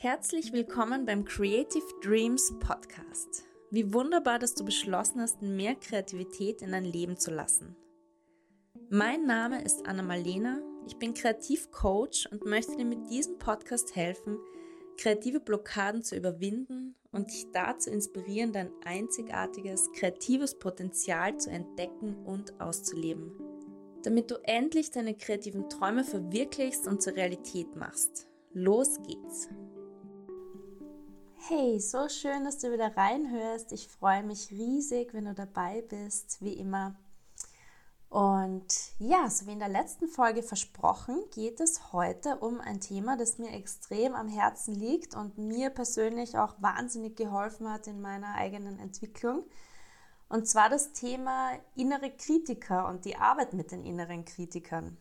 Herzlich willkommen beim Creative Dreams Podcast. Wie wunderbar, dass du beschlossen hast, mehr Kreativität in dein Leben zu lassen. Mein Name ist Anna Malena, ich bin Kreativcoach und möchte dir mit diesem Podcast helfen, kreative Blockaden zu überwinden und dich dazu inspirieren, dein einzigartiges, kreatives Potenzial zu entdecken und auszuleben. Damit du endlich deine kreativen Träume verwirklichst und zur Realität machst. Los geht's! Hey, so schön, dass du wieder reinhörst. Ich freue mich riesig, wenn du dabei bist, wie immer. Und ja, so wie in der letzten Folge versprochen, geht es heute um ein Thema, das mir extrem am Herzen liegt und mir persönlich auch wahnsinnig geholfen hat in meiner eigenen Entwicklung. Und zwar das Thema innere Kritiker und die Arbeit mit den inneren Kritikern.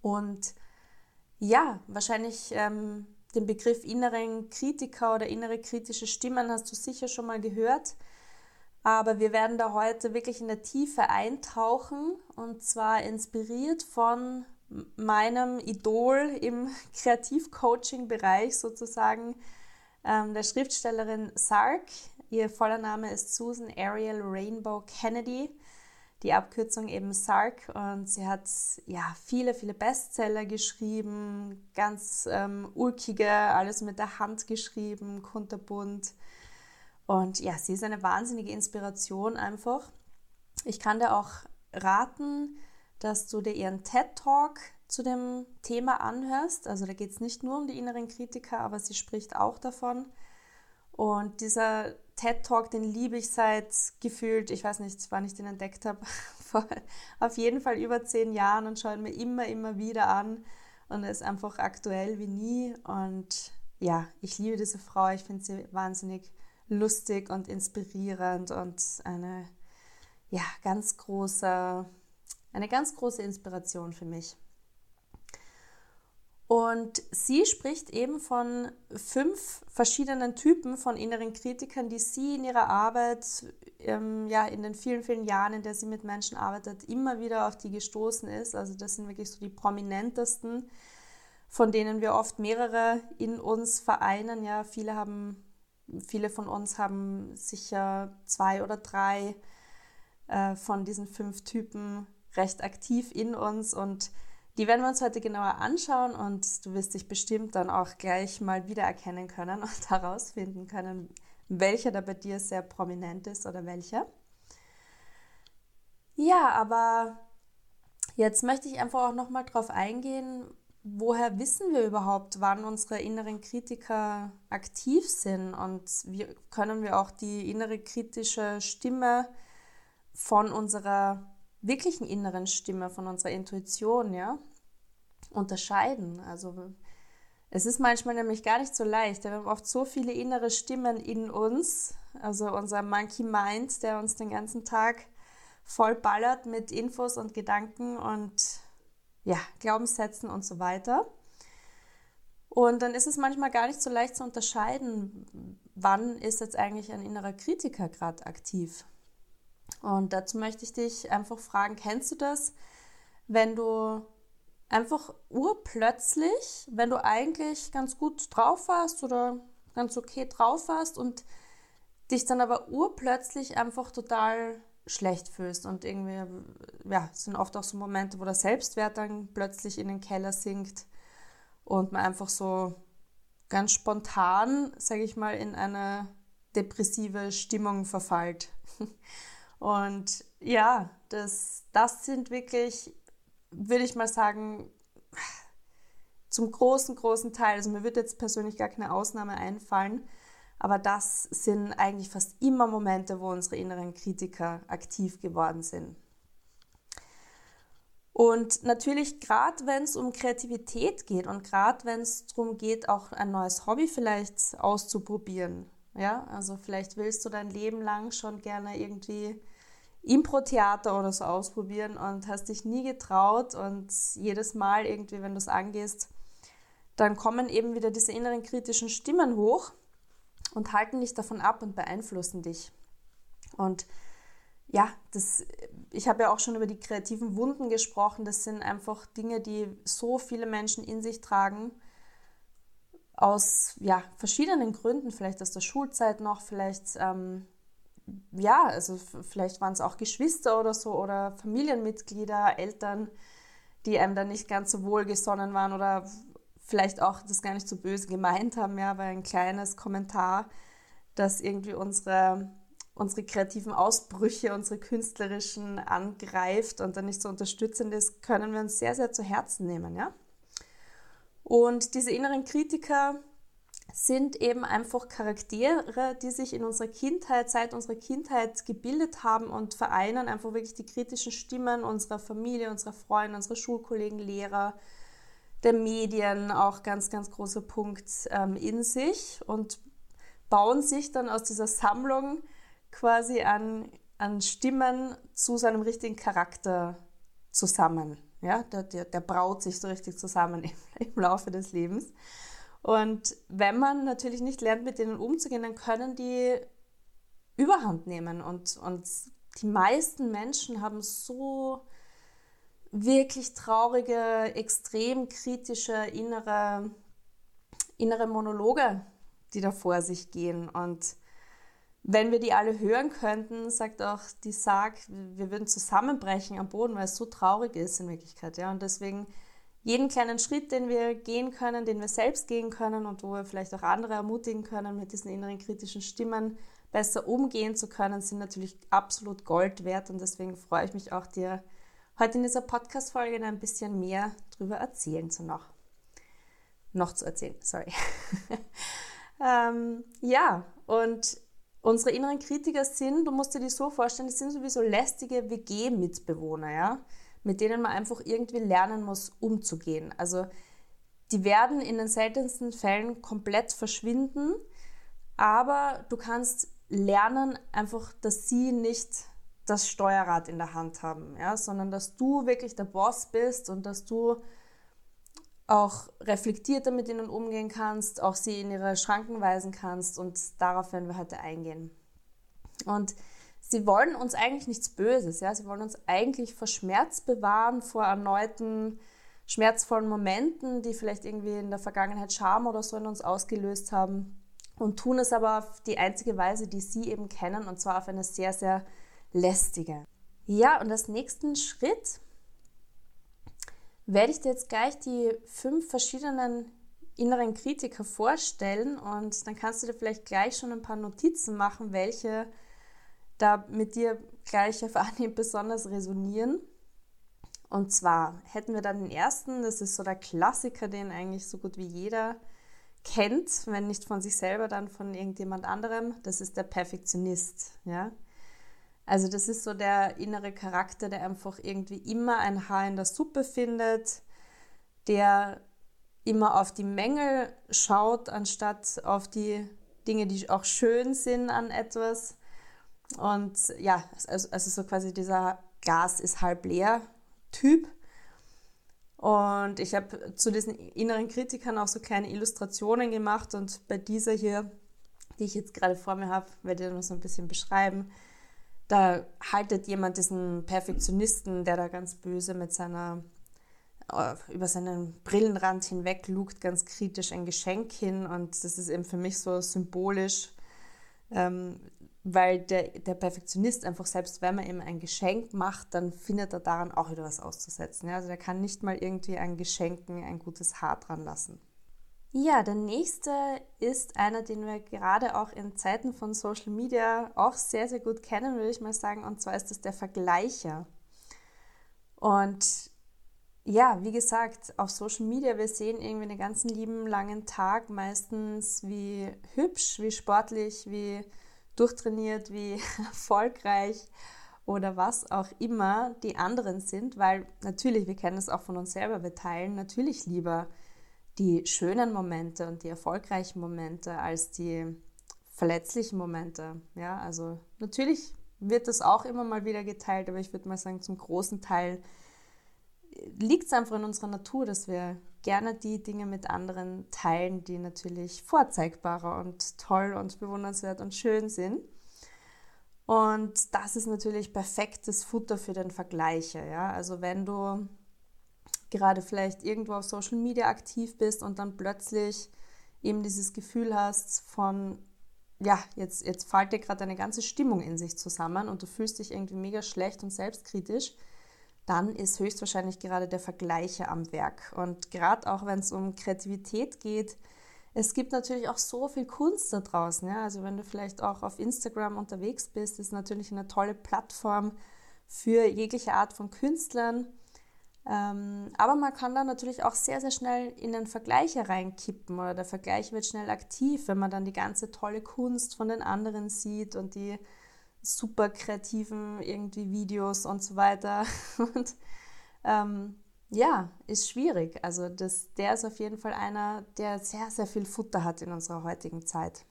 Und ja, wahrscheinlich ähm, den Begriff inneren Kritiker oder innere kritische Stimmen hast du sicher schon mal gehört. Aber wir werden da heute wirklich in der Tiefe eintauchen und zwar inspiriert von meinem Idol im Kreativcoaching-Bereich sozusagen, ähm, der Schriftstellerin Sark. Ihr voller Name ist Susan Ariel Rainbow Kennedy die Abkürzung eben Sark und sie hat ja viele, viele Bestseller geschrieben, ganz ähm, ulkige, alles mit der Hand geschrieben, kunterbunt. Und ja, sie ist eine wahnsinnige Inspiration einfach. Ich kann dir auch raten, dass du dir ihren TED Talk zu dem Thema anhörst. Also da geht es nicht nur um die inneren Kritiker, aber sie spricht auch davon. Und dieser TED Talk, den liebe ich seit gefühlt, ich weiß nicht, wann ich den entdeckt habe, vor auf jeden Fall über zehn Jahren und schaue ihn mir immer, immer wieder an. Und er ist einfach aktuell wie nie. Und ja, ich liebe diese Frau. Ich finde sie wahnsinnig lustig und inspirierend und eine, ja, ganz große, eine ganz große Inspiration für mich. Und sie spricht eben von fünf verschiedenen Typen von inneren Kritikern, die sie in ihrer Arbeit, ähm, ja, in den vielen, vielen Jahren, in der sie mit Menschen arbeitet, immer wieder auf die gestoßen ist. Also das sind wirklich so die prominentesten, von denen wir oft mehrere in uns vereinen. Ja, viele haben, viele von uns haben sicher zwei oder drei äh, von diesen fünf Typen recht aktiv in uns und die werden wir uns heute genauer anschauen und du wirst dich bestimmt dann auch gleich mal wiedererkennen können und herausfinden können, welcher da bei dir sehr prominent ist oder welcher. Ja, aber jetzt möchte ich einfach auch nochmal drauf eingehen, woher wissen wir überhaupt, wann unsere inneren Kritiker aktiv sind und wie können wir auch die innere kritische Stimme von unserer wirklichen inneren Stimme, von unserer Intuition, ja, unterscheiden. Also es ist manchmal nämlich gar nicht so leicht. Wir haben oft so viele innere Stimmen in uns, also unser Monkey Mind, der uns den ganzen Tag voll ballert mit Infos und Gedanken und ja, Glaubenssätzen und so weiter. Und dann ist es manchmal gar nicht so leicht zu unterscheiden, wann ist jetzt eigentlich ein innerer Kritiker gerade aktiv. Und dazu möchte ich dich einfach fragen, kennst du das, wenn du einfach urplötzlich, wenn du eigentlich ganz gut drauf warst oder ganz okay drauf warst und dich dann aber urplötzlich einfach total schlecht fühlst und irgendwie, ja, es sind oft auch so Momente, wo der Selbstwert dann plötzlich in den Keller sinkt und man einfach so ganz spontan, sage ich mal, in eine depressive Stimmung verfallt. Und ja, das, das sind wirklich würde ich mal sagen, zum großen, großen Teil, also mir wird jetzt persönlich gar keine Ausnahme einfallen, aber das sind eigentlich fast immer Momente, wo unsere inneren Kritiker aktiv geworden sind. Und natürlich, gerade wenn es um Kreativität geht und gerade wenn es darum geht, auch ein neues Hobby vielleicht auszuprobieren, ja, also vielleicht willst du dein Leben lang schon gerne irgendwie Impro-Theater oder so ausprobieren und hast dich nie getraut und jedes Mal irgendwie, wenn du es angehst, dann kommen eben wieder diese inneren kritischen Stimmen hoch und halten dich davon ab und beeinflussen dich. Und ja, das, ich habe ja auch schon über die kreativen Wunden gesprochen. Das sind einfach Dinge, die so viele Menschen in sich tragen. Aus ja, verschiedenen Gründen, vielleicht aus der Schulzeit noch, vielleicht, ähm, ja, also vielleicht waren es auch Geschwister oder so oder Familienmitglieder, Eltern, die einem dann nicht ganz so wohlgesonnen waren oder vielleicht auch das gar nicht so böse gemeint haben, ja, weil ein kleines Kommentar, das irgendwie unsere, unsere kreativen Ausbrüche, unsere künstlerischen angreift und dann nicht so unterstützend ist, können wir uns sehr, sehr zu Herzen nehmen, ja. Und diese inneren Kritiker sind eben einfach Charaktere, die sich in unserer Kindheit, seit unserer Kindheit gebildet haben und vereinen einfach wirklich die kritischen Stimmen unserer Familie, unserer Freunde, unserer Schulkollegen, Lehrer, der Medien, auch ganz, ganz großer Punkt ähm, in sich und bauen sich dann aus dieser Sammlung quasi an, an Stimmen zu seinem richtigen Charakter zusammen. Ja, der, der, der braut sich so richtig zusammen im, im Laufe des Lebens. Und wenn man natürlich nicht lernt, mit denen umzugehen, dann können die Überhand nehmen. Und, und die meisten Menschen haben so wirklich traurige, extrem kritische innere, innere Monologe, die da vor sich gehen. Und wenn wir die alle hören könnten, sagt auch die Sarg, wir würden zusammenbrechen am Boden, weil es so traurig ist in Wirklichkeit. Ja? Und deswegen jeden kleinen Schritt, den wir gehen können, den wir selbst gehen können und wo wir vielleicht auch andere ermutigen können, mit diesen inneren kritischen Stimmen besser umgehen zu können, sind natürlich absolut Gold wert. Und deswegen freue ich mich auch, dir heute in dieser Podcast-Folge ein bisschen mehr darüber erzählen zu noch. Noch zu erzählen, sorry. ähm, ja, und Unsere inneren Kritiker sind, du musst dir die so vorstellen, die sind sowieso lästige WG-Mitbewohner, ja, mit denen man einfach irgendwie lernen muss, umzugehen. Also die werden in den seltensten Fällen komplett verschwinden, aber du kannst lernen einfach, dass sie nicht das Steuerrad in der Hand haben, ja, sondern dass du wirklich der Boss bist und dass du auch reflektierter mit ihnen umgehen kannst, auch sie in ihre Schranken weisen kannst und darauf werden wir heute eingehen. Und sie wollen uns eigentlich nichts Böses, ja, sie wollen uns eigentlich vor Schmerz bewahren, vor erneuten schmerzvollen Momenten, die vielleicht irgendwie in der Vergangenheit Scham oder so in uns ausgelöst haben und tun es aber auf die einzige Weise, die sie eben kennen und zwar auf eine sehr, sehr lästige. Ja, und als nächsten Schritt werde ich dir jetzt gleich die fünf verschiedenen inneren Kritiker vorstellen und dann kannst du dir vielleicht gleich schon ein paar Notizen machen, welche da mit dir gleich auf Anhieb besonders resonieren. Und zwar hätten wir dann den ersten, das ist so der Klassiker, den eigentlich so gut wie jeder kennt, wenn nicht von sich selber, dann von irgendjemand anderem. Das ist der Perfektionist. Ja? Also das ist so der innere Charakter, der einfach irgendwie immer ein Haar in der Suppe findet, der immer auf die Mängel schaut, anstatt auf die Dinge, die auch schön sind an etwas. Und ja, also, also so quasi dieser Gas ist halb leer Typ. Und ich habe zu diesen inneren Kritikern auch so kleine Illustrationen gemacht und bei dieser hier, die ich jetzt gerade vor mir habe, werde ich noch so ein bisschen beschreiben da haltet jemand diesen Perfektionisten, der da ganz böse mit seiner äh, über seinen Brillenrand hinweg lugt, ganz kritisch ein Geschenk hin. Und das ist eben für mich so symbolisch, ähm, weil der, der Perfektionist einfach, selbst wenn man ihm ein Geschenk macht, dann findet er daran auch wieder was auszusetzen. Ja? Also der kann nicht mal irgendwie an Geschenken ein gutes Haar dran lassen. Ja, der nächste ist einer, den wir gerade auch in Zeiten von Social Media auch sehr, sehr gut kennen, würde ich mal sagen. Und zwar ist das der Vergleicher. Und ja, wie gesagt, auf Social Media, wir sehen irgendwie den ganzen lieben langen Tag meistens, wie hübsch, wie sportlich, wie durchtrainiert, wie erfolgreich oder was auch immer die anderen sind, weil natürlich, wir kennen es auch von uns selber, wir teilen natürlich lieber die schönen Momente und die erfolgreichen Momente als die verletzlichen Momente. Ja, also natürlich wird das auch immer mal wieder geteilt, aber ich würde mal sagen, zum großen Teil liegt es einfach in unserer Natur, dass wir gerne die Dinge mit anderen teilen, die natürlich vorzeigbarer und toll und bewundernswert und schön sind. Und das ist natürlich perfektes Futter für den Vergleicher. Ja? Also wenn du gerade vielleicht irgendwo auf Social Media aktiv bist und dann plötzlich eben dieses Gefühl hast von, ja, jetzt, jetzt fällt dir gerade eine ganze Stimmung in sich zusammen und du fühlst dich irgendwie mega schlecht und selbstkritisch, dann ist höchstwahrscheinlich gerade der Vergleicher am Werk. Und gerade auch wenn es um Kreativität geht, es gibt natürlich auch so viel Kunst da draußen. Ja? Also wenn du vielleicht auch auf Instagram unterwegs bist, ist natürlich eine tolle Plattform für jegliche Art von Künstlern. Ähm, aber man kann da natürlich auch sehr, sehr schnell in den Vergleich reinkippen oder der Vergleich wird schnell aktiv, wenn man dann die ganze tolle Kunst von den anderen sieht und die super kreativen irgendwie Videos und so weiter. Und ähm, ja, ist schwierig. Also das, der ist auf jeden Fall einer, der sehr, sehr viel Futter hat in unserer heutigen Zeit.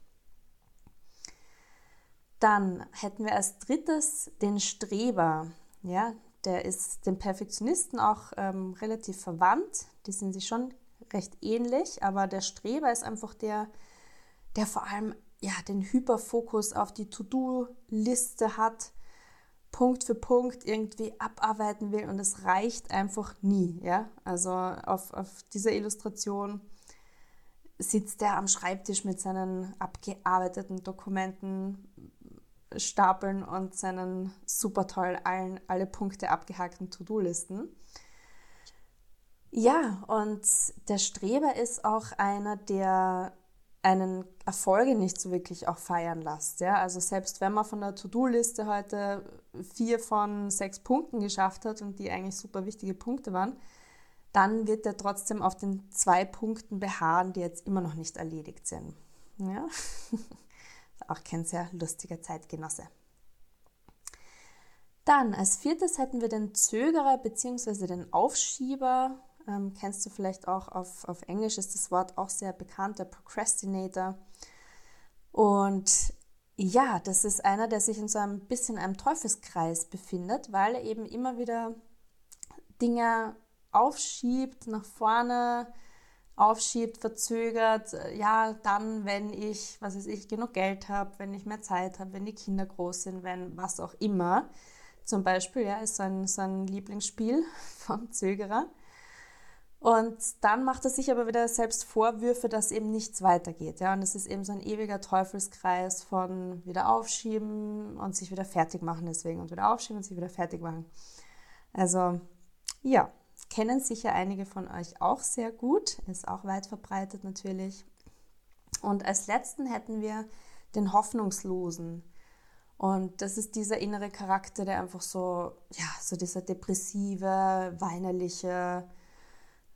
Dann hätten wir als drittes den Streber. Ja, der ist dem Perfektionisten auch ähm, relativ verwandt. Die sind sich schon recht ähnlich, aber der Streber ist einfach der, der vor allem ja, den Hyperfokus auf die To-Do-Liste hat, Punkt für Punkt irgendwie abarbeiten will und es reicht einfach nie. Ja? Also auf, auf dieser Illustration sitzt er am Schreibtisch mit seinen abgearbeiteten Dokumenten, Stapeln und seinen super toll allen, alle Punkte abgehackten To-Do-Listen. Ja, und der Streber ist auch einer, der einen Erfolge nicht so wirklich auch feiern lässt. Ja? Also selbst wenn man von der To-Do-Liste heute vier von sechs Punkten geschafft hat und die eigentlich super wichtige Punkte waren, dann wird er trotzdem auf den zwei Punkten beharren, die jetzt immer noch nicht erledigt sind. Ja? auch kein sehr lustiger Zeitgenosse. Dann als viertes hätten wir den Zögerer bzw. den Aufschieber ähm, kennst du vielleicht auch auf, auf Englisch, ist das Wort auch sehr bekannt, der Procrastinator. Und ja, das ist einer, der sich in so ein bisschen einem Teufelskreis befindet, weil er eben immer wieder Dinge aufschiebt, nach vorne aufschiebt, verzögert. Ja, dann, wenn ich, was weiß ich, genug Geld habe, wenn ich mehr Zeit habe, wenn die Kinder groß sind, wenn was auch immer. Zum Beispiel, ja, ist so ein, so ein Lieblingsspiel vom Zögerer. Und dann macht er sich aber wieder selbst Vorwürfe, dass eben nichts weitergeht. Ja? Und es ist eben so ein ewiger Teufelskreis von wieder aufschieben und sich wieder fertig machen deswegen und wieder aufschieben und sich wieder fertig machen. Also ja, kennen sicher einige von euch auch sehr gut, ist auch weit verbreitet natürlich. Und als letzten hätten wir den Hoffnungslosen. Und das ist dieser innere Charakter, der einfach so, ja, so dieser depressive, weinerliche,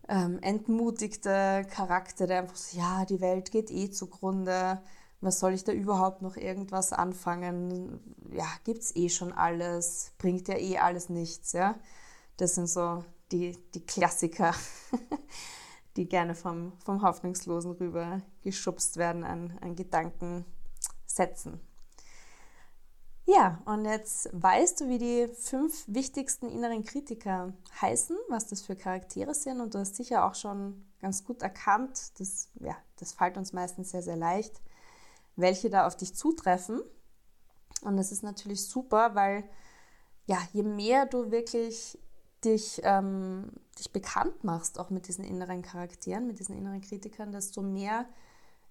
ähm, entmutigte Charakter, der einfach so, ja, die Welt geht eh zugrunde, was soll ich da überhaupt noch irgendwas anfangen? Ja, gibt's eh schon alles, bringt ja eh alles nichts, ja. Das sind so die, die Klassiker, die gerne vom, vom Hoffnungslosen rüber geschubst werden an, an Gedankensätzen. Ja, und jetzt weißt du, wie die fünf wichtigsten inneren Kritiker heißen, was das für Charaktere sind und du hast sicher auch schon ganz gut erkannt, das, ja, das fällt uns meistens sehr, sehr leicht, welche da auf dich zutreffen. Und das ist natürlich super, weil ja, je mehr du wirklich dich, ähm, dich bekannt machst, auch mit diesen inneren Charakteren, mit diesen inneren Kritikern, desto mehr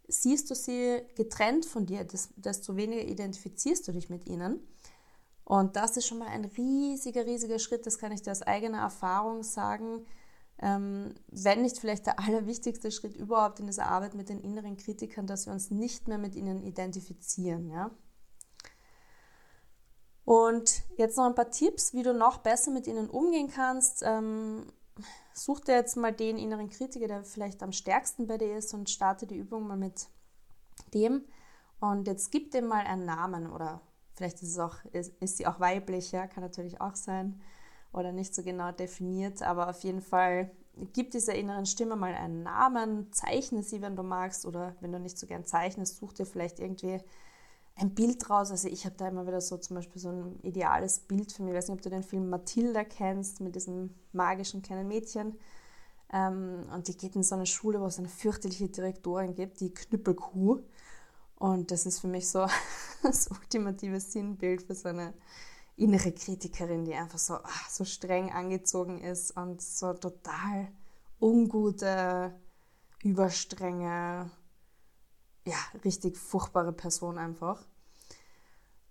siehst du sie getrennt von dir, desto weniger identifizierst du dich mit ihnen. Und das ist schon mal ein riesiger, riesiger Schritt, das kann ich dir aus eigener Erfahrung sagen. Ähm, wenn nicht vielleicht der allerwichtigste Schritt überhaupt in dieser Arbeit mit den inneren Kritikern, dass wir uns nicht mehr mit ihnen identifizieren. Ja? Und jetzt noch ein paar Tipps, wie du noch besser mit ihnen umgehen kannst. Ähm, such dir jetzt mal den inneren Kritiker, der vielleicht am stärksten bei dir ist und starte die Übung mal mit dem. Und jetzt gib dem mal einen Namen oder vielleicht ist, es auch, ist, ist sie auch weiblich, ja, kann natürlich auch sein oder nicht so genau definiert, aber auf jeden Fall gib dieser inneren Stimme mal einen Namen, zeichne sie, wenn du magst oder wenn du nicht so gern zeichnest, such dir vielleicht irgendwie ein Bild raus. Also ich habe da immer wieder so zum Beispiel so ein ideales Bild für mich. Ich weiß nicht, ob du den Film Matilda kennst mit diesem magischen kleinen Mädchen. Ähm, und die geht in so eine Schule, wo es eine fürchterliche Direktorin gibt, die Knüppelkuh. Und das ist für mich so das ultimative Sinnbild für so eine innere Kritikerin, die einfach so, ach, so streng angezogen ist und so total ungute, überstrenge, ja, richtig furchtbare Person einfach.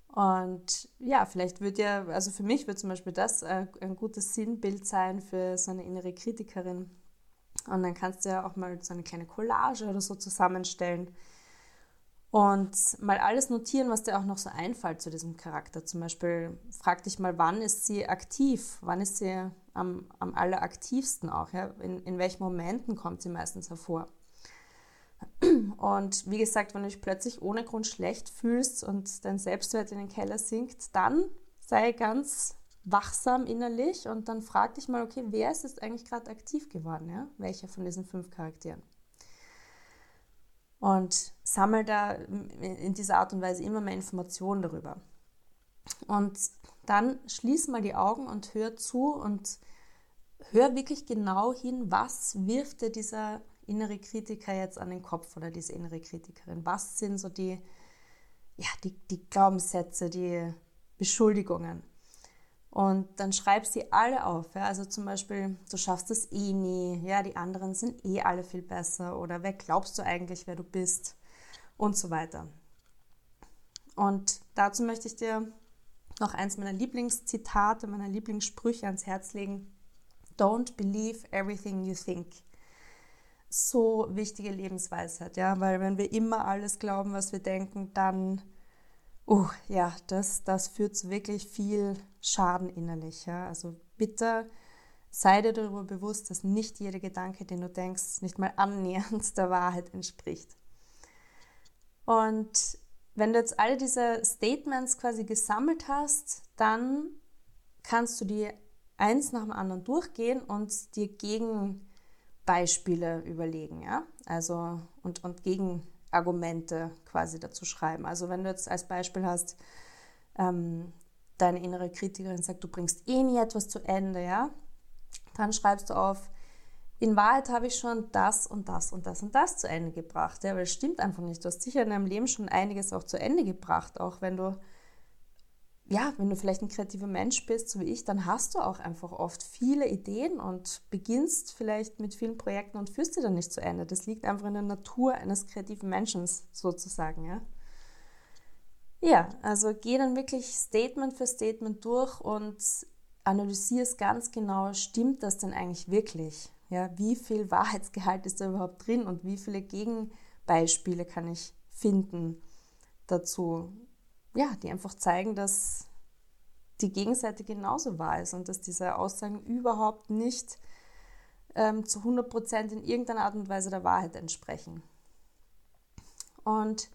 Und ja, vielleicht wird ja, also für mich wird zum Beispiel das ein gutes Sinnbild sein für so eine innere Kritikerin. Und dann kannst du ja auch mal so eine kleine Collage oder so zusammenstellen und mal alles notieren, was dir auch noch so einfällt zu diesem Charakter. Zum Beispiel frag dich mal, wann ist sie aktiv? Wann ist sie am, am alleraktivsten auch? Ja? In, in welchen Momenten kommt sie meistens hervor? Und wie gesagt, wenn du dich plötzlich ohne Grund schlecht fühlst und dein Selbstwert in den Keller sinkt, dann sei ganz wachsam innerlich und dann frag dich mal, okay, wer ist jetzt eigentlich gerade aktiv geworden? Ja? Welcher von diesen fünf Charakteren? Und sammel da in dieser Art und Weise immer mehr Informationen darüber. Und dann schließ mal die Augen und hör zu und hör wirklich genau hin, was wirft dir dieser innere Kritiker jetzt an den Kopf oder diese innere Kritikerin? Was sind so die, ja, die, die Glaubenssätze, die Beschuldigungen? Und dann schreib sie alle auf. Ja? Also zum Beispiel, du schaffst es eh nie, ja, die anderen sind eh alle viel besser oder wer glaubst du eigentlich, wer du bist und so weiter. Und dazu möchte ich dir noch eins meiner Lieblingszitate, meiner Lieblingssprüche ans Herz legen. Don't believe everything you think so wichtige Lebensweisheit, ja, weil wenn wir immer alles glauben, was wir denken, dann, uh, ja, das, das führt zu wirklich viel Schaden innerlich, ja. Also bitte sei dir darüber bewusst, dass nicht jeder Gedanke, den du denkst, nicht mal annähernd der Wahrheit entspricht. Und wenn du jetzt alle diese Statements quasi gesammelt hast, dann kannst du die eins nach dem anderen durchgehen und dir gegen Beispiele überlegen, ja, also und, und Gegenargumente quasi dazu schreiben. Also wenn du jetzt als Beispiel hast, ähm, deine innere Kritikerin sagt, du bringst eh nie etwas zu Ende, ja, dann schreibst du auf, in Wahrheit habe ich schon das und das und das und das zu Ende gebracht, ja, weil es stimmt einfach nicht. Du hast sicher in deinem Leben schon einiges auch zu Ende gebracht, auch wenn du ja, wenn du vielleicht ein kreativer Mensch bist, so wie ich, dann hast du auch einfach oft viele Ideen und beginnst vielleicht mit vielen Projekten und führst sie dann nicht zu Ende. Das liegt einfach in der Natur eines kreativen Menschen sozusagen, ja. Ja, also geh dann wirklich Statement für Statement durch und analysiere es ganz genau, stimmt das denn eigentlich wirklich? Ja, wie viel Wahrheitsgehalt ist da überhaupt drin und wie viele Gegenbeispiele kann ich finden dazu? Ja, die einfach zeigen, dass die Gegenseite genauso wahr ist und dass diese Aussagen überhaupt nicht ähm, zu 100 Prozent in irgendeiner Art und Weise der Wahrheit entsprechen. Und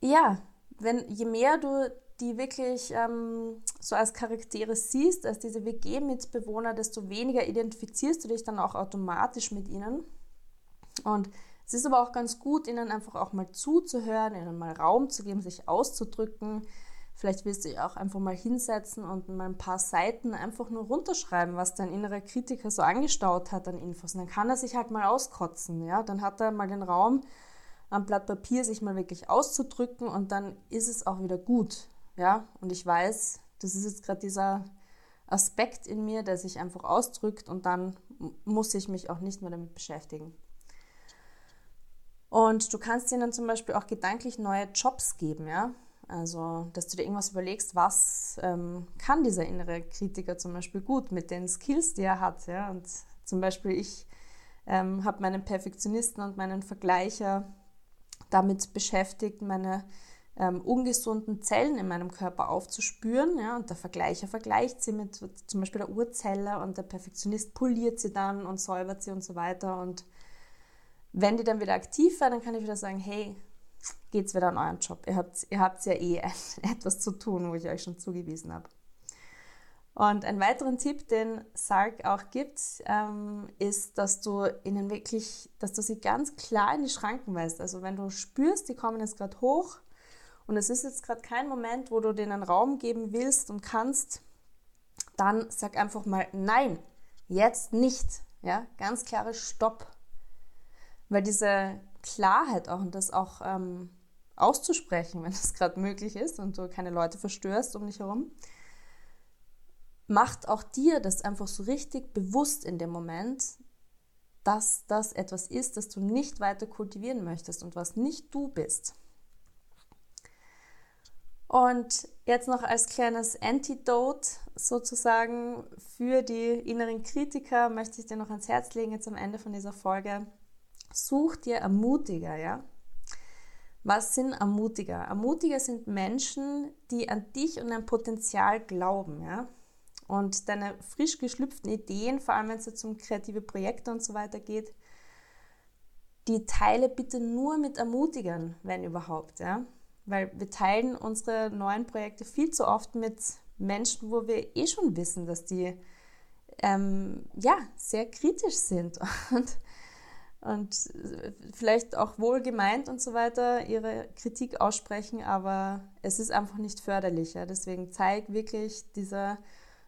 ja, wenn, je mehr du die wirklich ähm, so als Charaktere siehst, als diese WG-Mitbewohner, desto weniger identifizierst du dich dann auch automatisch mit ihnen. Und es ist aber auch ganz gut, ihnen einfach auch mal zuzuhören, ihnen mal Raum zu geben, sich auszudrücken. Vielleicht willst du dich auch einfach mal hinsetzen und mal ein paar Seiten einfach nur runterschreiben, was dein innerer Kritiker so angestaut hat an Infos. Und dann kann er sich halt mal auskotzen. Ja? Dann hat er mal den Raum, am Blatt Papier sich mal wirklich auszudrücken und dann ist es auch wieder gut. Ja? Und ich weiß, das ist jetzt gerade dieser Aspekt in mir, der sich einfach ausdrückt und dann muss ich mich auch nicht mehr damit beschäftigen. Und du kannst ihnen zum Beispiel auch gedanklich neue Jobs geben, ja. Also, dass du dir irgendwas überlegst, was ähm, kann dieser innere Kritiker zum Beispiel gut mit den Skills, die er hat, ja. Und zum Beispiel ich ähm, habe meinen Perfektionisten und meinen Vergleicher damit beschäftigt, meine ähm, ungesunden Zellen in meinem Körper aufzuspüren. Ja, und der Vergleicher vergleicht sie mit zum Beispiel der Urzelle und der Perfektionist poliert sie dann und säubert sie und so weiter. Und wenn die dann wieder aktiv werden, dann kann ich wieder sagen, hey, geht's wieder an euren Job. Ihr habt, ihr ja eh etwas zu tun, wo ich euch schon zugewiesen habe. Und einen weiteren Tipp, den Sark auch gibt, ähm, ist, dass du ihnen wirklich, dass du sie ganz klar in die Schranken weist. Also wenn du spürst, die kommen jetzt gerade hoch und es ist jetzt gerade kein Moment, wo du denen Raum geben willst und kannst, dann sag einfach mal nein, jetzt nicht. Ja, ganz klare Stopp. Weil diese Klarheit auch und das auch ähm, auszusprechen, wenn es gerade möglich ist und du keine Leute verstörst um dich herum, macht auch dir das einfach so richtig bewusst in dem Moment, dass das etwas ist, das du nicht weiter kultivieren möchtest und was nicht du bist. Und jetzt noch als kleines Antidote sozusagen für die inneren Kritiker möchte ich dir noch ans Herz legen, jetzt am Ende von dieser Folge. Such dir Ermutiger, ja? Was sind Ermutiger? Ermutiger sind Menschen, die an dich und dein Potenzial glauben, ja? Und deine frisch geschlüpften Ideen, vor allem wenn es jetzt um kreative Projekte und so weiter geht, die teile bitte nur mit Ermutigern, wenn überhaupt, ja? Weil wir teilen unsere neuen Projekte viel zu oft mit Menschen, wo wir eh schon wissen, dass die ähm, ja sehr kritisch sind und und vielleicht auch wohl gemeint und so weiter ihre Kritik aussprechen, aber es ist einfach nicht förderlich. Ja? Deswegen zeig wirklich diese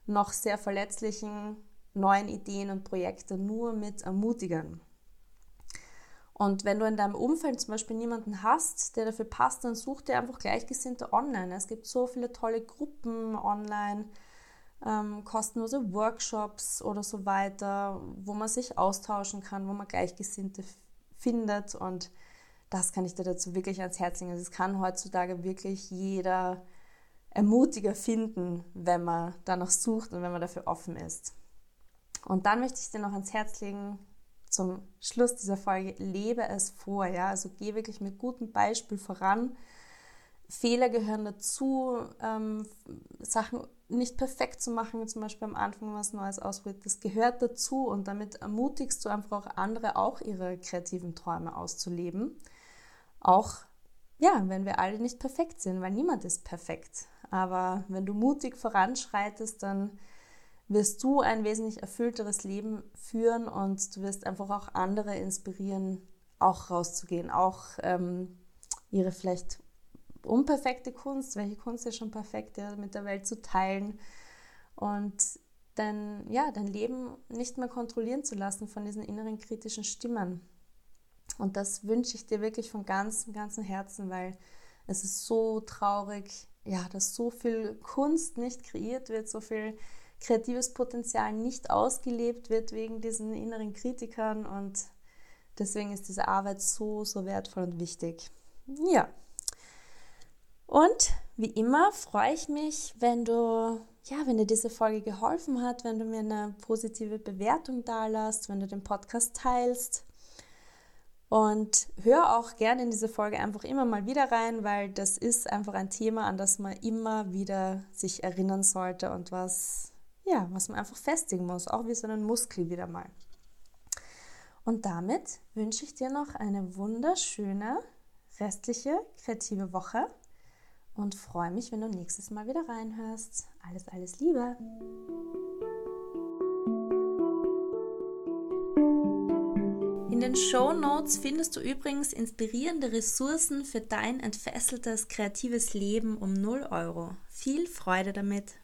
noch sehr verletzlichen neuen Ideen und Projekte nur mit Ermutigern. Und wenn du in deinem Umfeld zum Beispiel niemanden hast, der dafür passt, dann such dir einfach Gleichgesinnte online. Es gibt so viele tolle Gruppen online ähm, kostenlose Workshops oder so weiter, wo man sich austauschen kann, wo man Gleichgesinnte findet. Und das kann ich dir dazu wirklich ans Herz legen. Also es kann heutzutage wirklich jeder Ermutiger finden, wenn man danach sucht und wenn man dafür offen ist. Und dann möchte ich dir noch ans Herz legen, zum Schluss dieser Folge, lebe es vor, ja, also geh wirklich mit gutem Beispiel voran. Fehler gehören dazu, ähm, Sachen nicht perfekt zu machen, zum Beispiel am Anfang was Neues ausprobiert, das gehört dazu und damit ermutigst du einfach auch andere, auch ihre kreativen Träume auszuleben. Auch, ja, wenn wir alle nicht perfekt sind, weil niemand ist perfekt. Aber wenn du mutig voranschreitest, dann wirst du ein wesentlich erfüllteres Leben führen und du wirst einfach auch andere inspirieren, auch rauszugehen, auch ähm, ihre vielleicht unperfekte Kunst, welche Kunst ist schon perfekt, ja, mit der Welt zu teilen und dein, ja, dein Leben nicht mehr kontrollieren zu lassen von diesen inneren kritischen Stimmen. Und das wünsche ich dir wirklich von ganzem, ganzem Herzen, weil es ist so traurig, ja, dass so viel Kunst nicht kreiert wird, so viel kreatives Potenzial nicht ausgelebt wird wegen diesen inneren Kritikern und deswegen ist diese Arbeit so, so wertvoll und wichtig. Ja, und wie immer freue ich mich, wenn du, ja, wenn dir diese Folge geholfen hat, wenn du mir eine positive Bewertung da lässt, wenn du den Podcast teilst. Und hör auch gerne in diese Folge einfach immer mal wieder rein, weil das ist einfach ein Thema, an das man immer wieder sich erinnern sollte und was, ja, was man einfach festigen muss, auch wie so einen Muskel wieder mal. Und damit wünsche ich dir noch eine wunderschöne restliche kreative Woche und freue mich, wenn du nächstes Mal wieder reinhörst. Alles, alles Liebe! In den Show Notes findest du übrigens inspirierende Ressourcen für dein entfesseltes kreatives Leben um 0 Euro. Viel Freude damit!